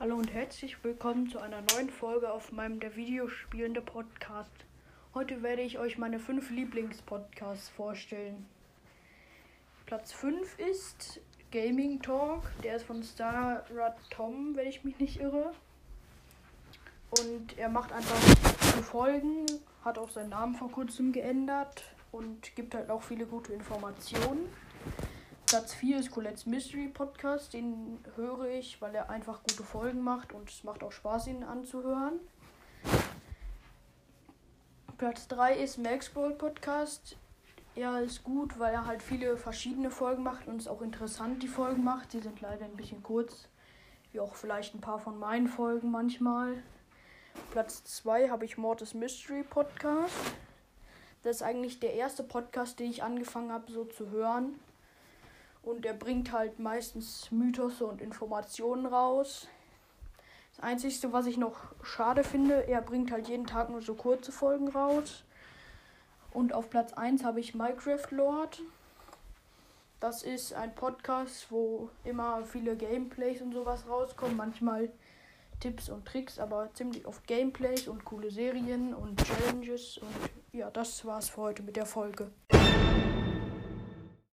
Hallo und herzlich willkommen zu einer neuen Folge auf meinem der Videospielende Podcast. Heute werde ich euch meine fünf Lieblingspodcasts vorstellen. Platz 5 ist Gaming Talk, der ist von Starrad Tom, wenn ich mich nicht irre. Und er macht einfach viele Folgen, hat auch seinen Namen vor kurzem geändert und gibt halt auch viele gute Informationen. Platz 4 ist Colette's Mystery Podcast. Den höre ich, weil er einfach gute Folgen macht und es macht auch Spaß, ihn anzuhören. Platz 3 ist Max Gold Podcast. Er ist gut, weil er halt viele verschiedene Folgen macht und es auch interessant die Folgen macht. Sie sind leider ein bisschen kurz, wie auch vielleicht ein paar von meinen Folgen manchmal. Platz 2 habe ich Mortis Mystery Podcast. Das ist eigentlich der erste Podcast, den ich angefangen habe so zu hören und er bringt halt meistens Mythos und Informationen raus. Das Einzige, was ich noch schade finde, er bringt halt jeden Tag nur so kurze Folgen raus. Und auf Platz 1 habe ich Minecraft Lord. Das ist ein Podcast, wo immer viele Gameplays und sowas rauskommen. Manchmal Tipps und Tricks, aber ziemlich oft Gameplays und coole Serien und Challenges. Und ja, das war's für heute mit der Folge.